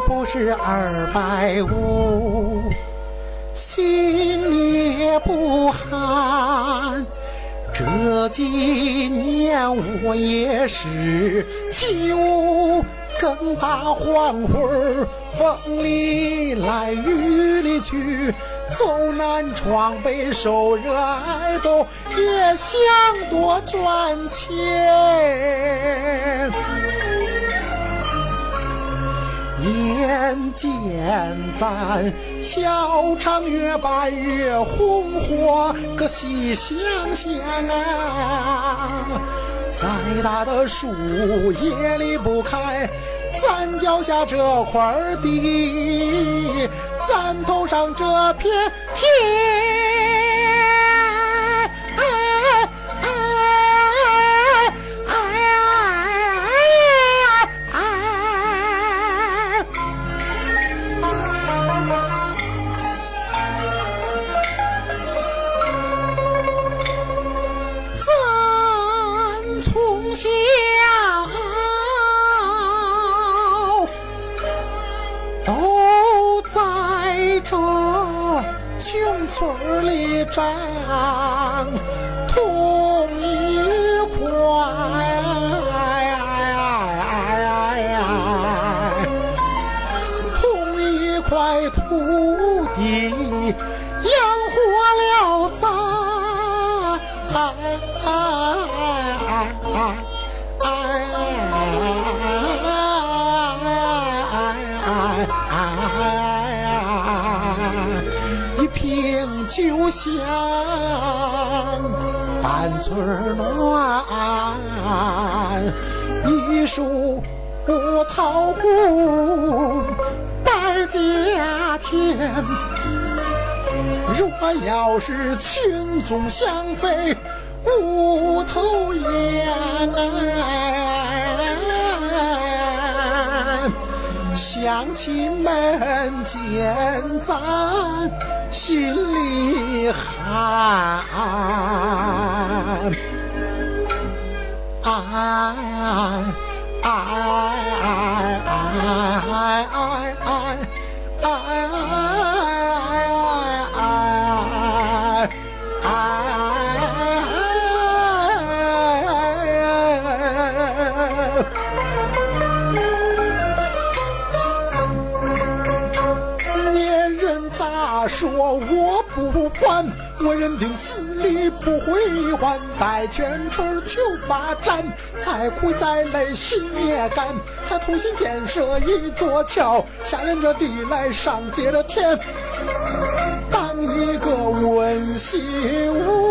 不是二百五，心也不寒。这几年我也是起舞更大黄昏风里来雨里去，走南闯北受热挨冻，也想多赚钱。眼见咱小厂越办越红火，可细想想啊，再大的树也离不开咱脚下这块地，咱头上这片天。村里长同一块，同一块土地养活了咱。听就像半村暖，一树桃红百家甜。若要是群众相飞无头烟，乡亲们见咱。哎哎哎人咋说我不管，我认定死里不回还，待全村求发展，再苦再累心也甘，再同心建设一座桥，下连着地来上接着天，当一个温馨。